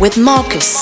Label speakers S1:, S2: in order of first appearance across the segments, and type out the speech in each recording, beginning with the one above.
S1: With Marcus.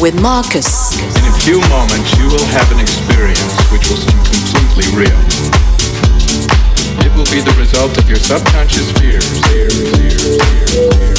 S2: With Marcus.
S3: In a few moments, you will have an experience which will seem completely real. It will be the result of your subconscious fears. fears, fears, fears.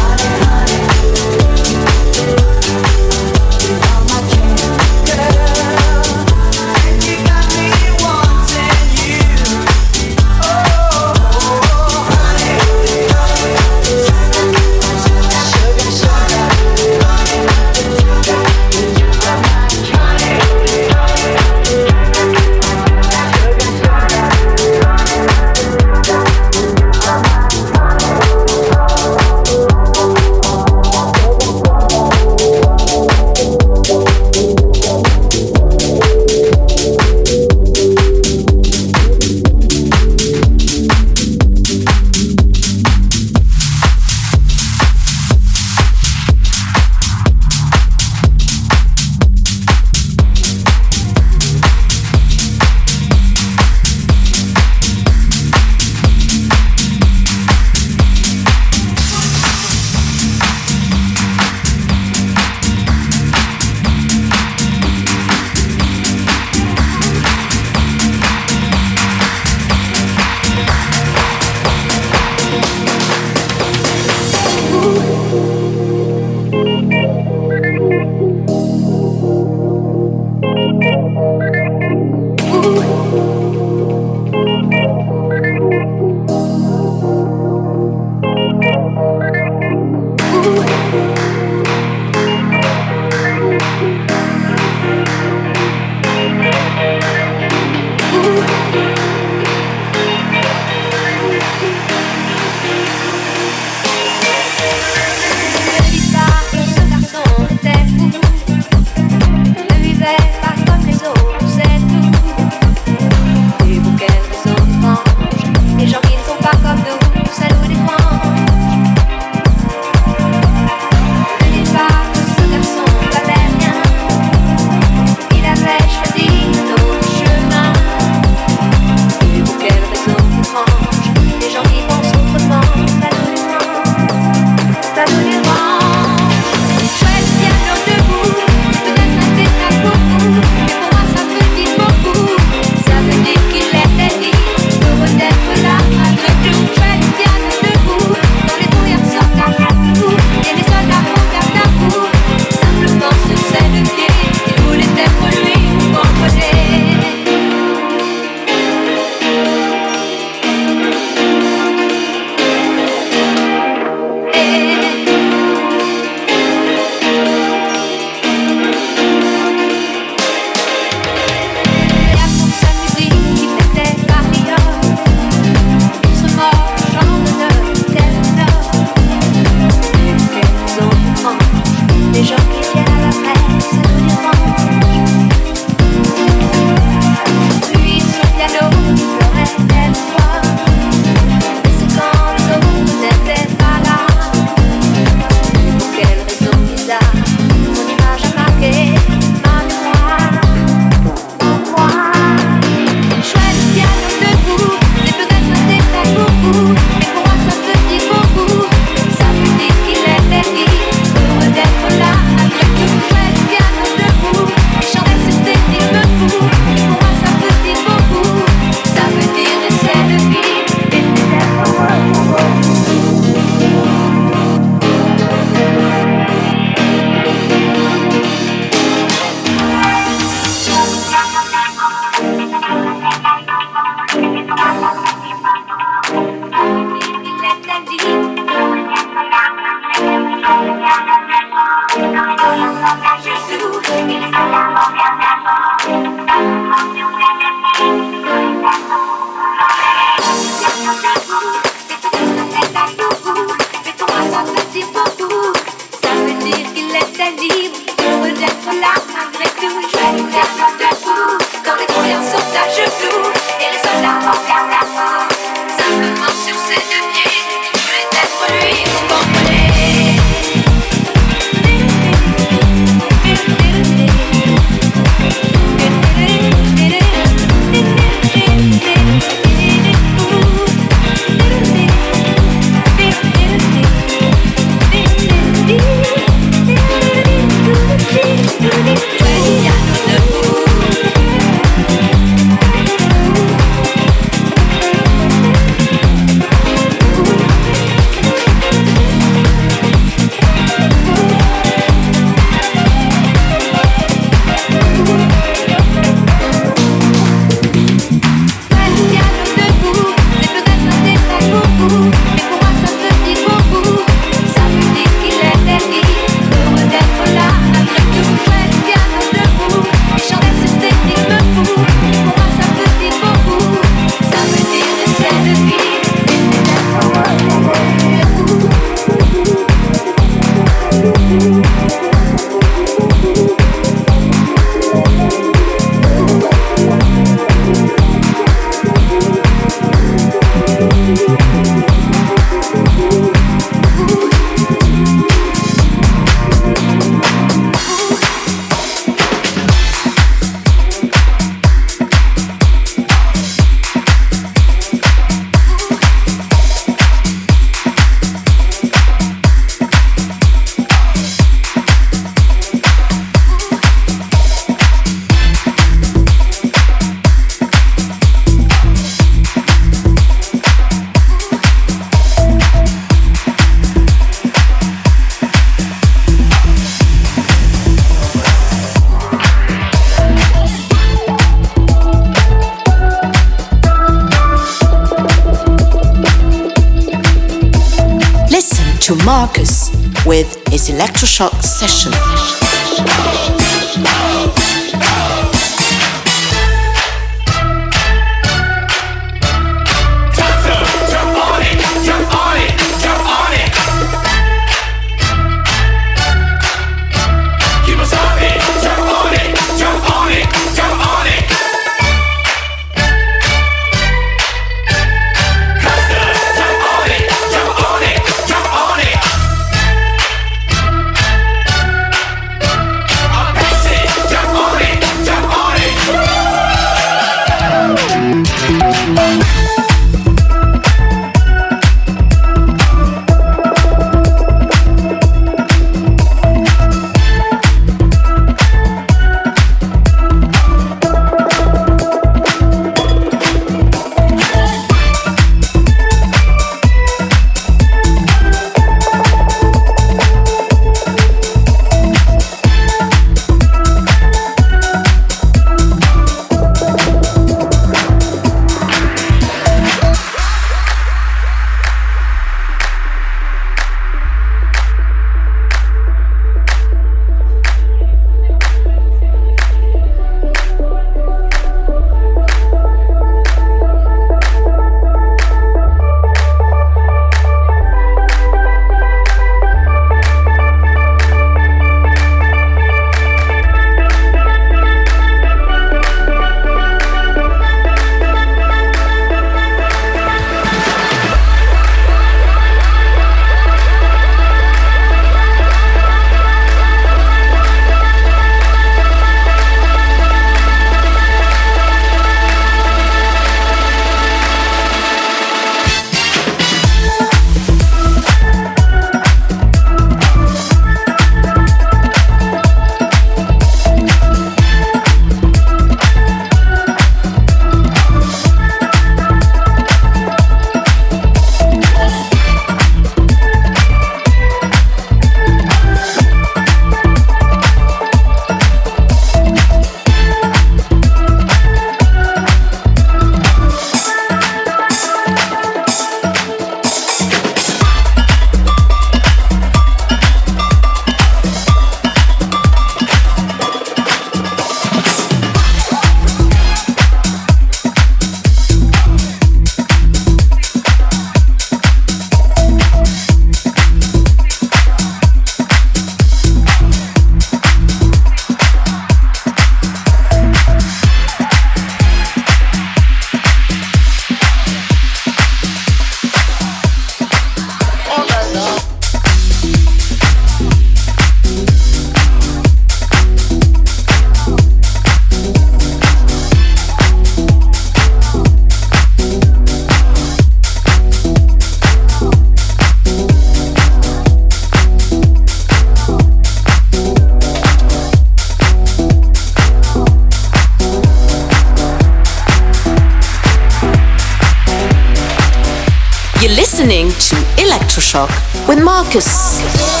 S4: With Marcus.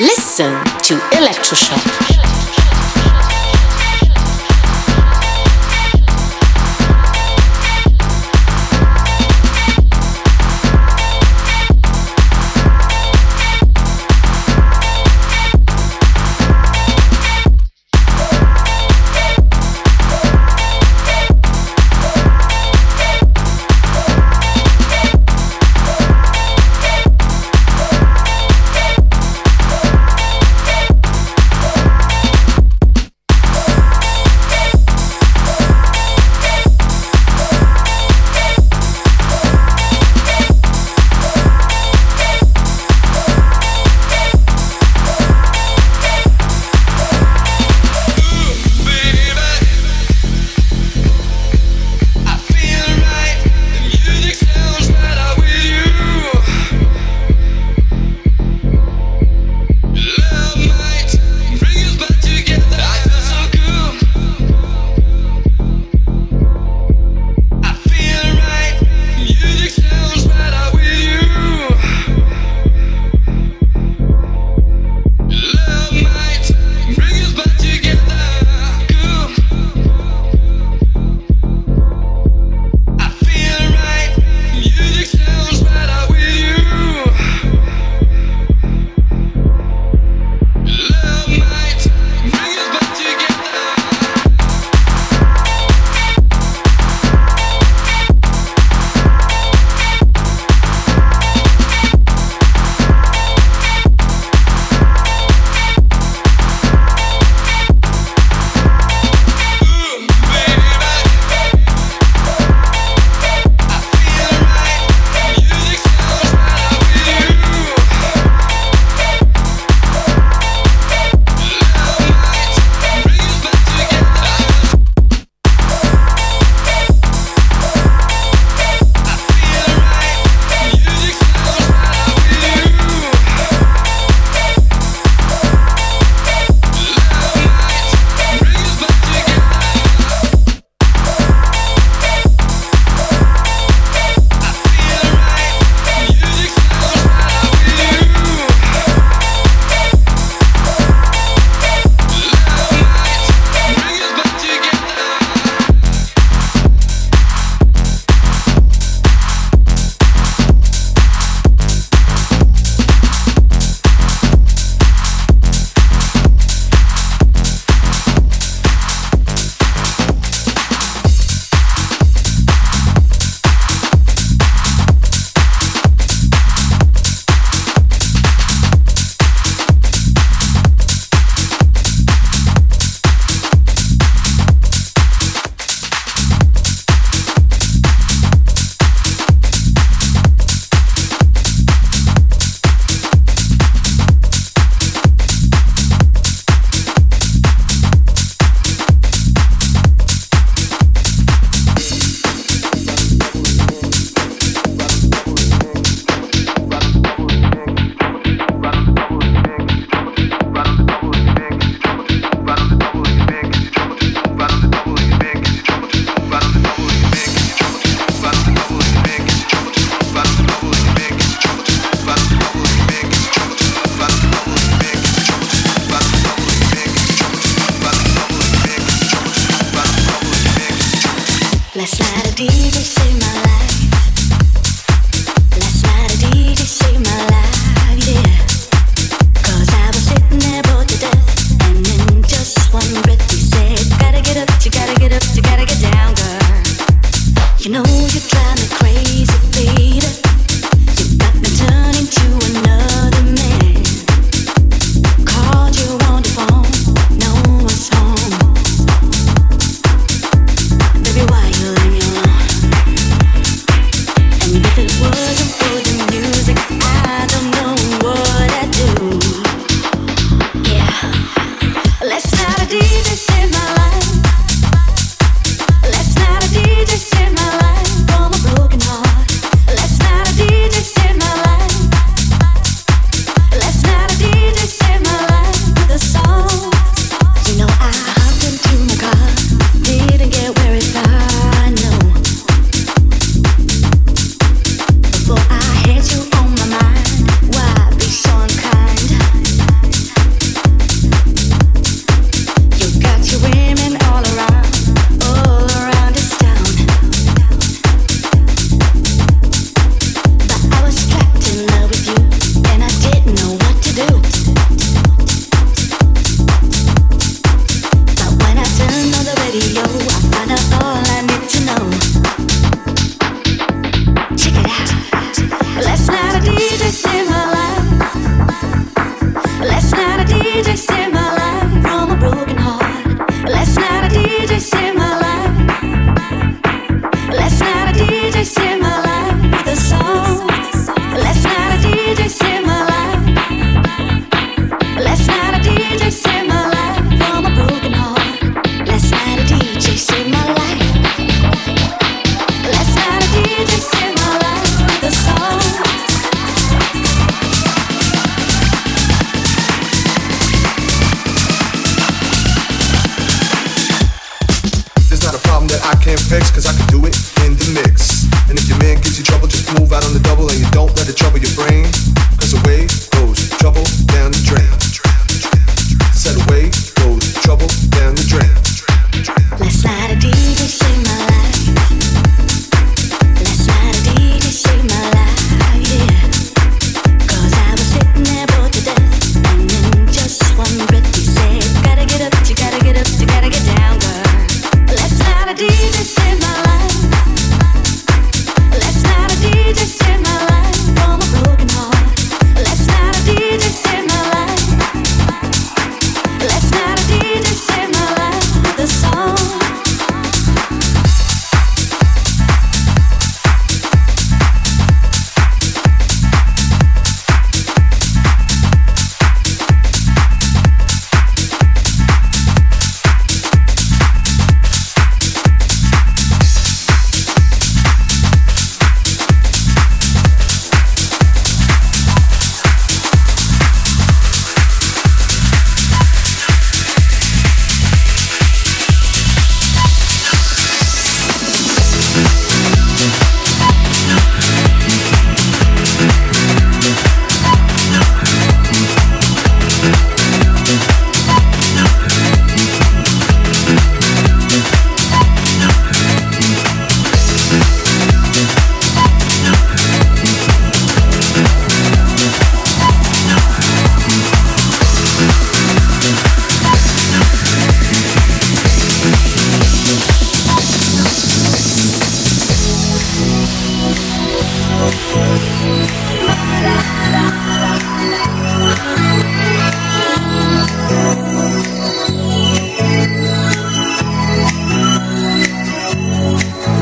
S4: Listen to Electroshock.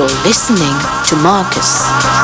S5: You're
S2: listening to
S4: Marcus.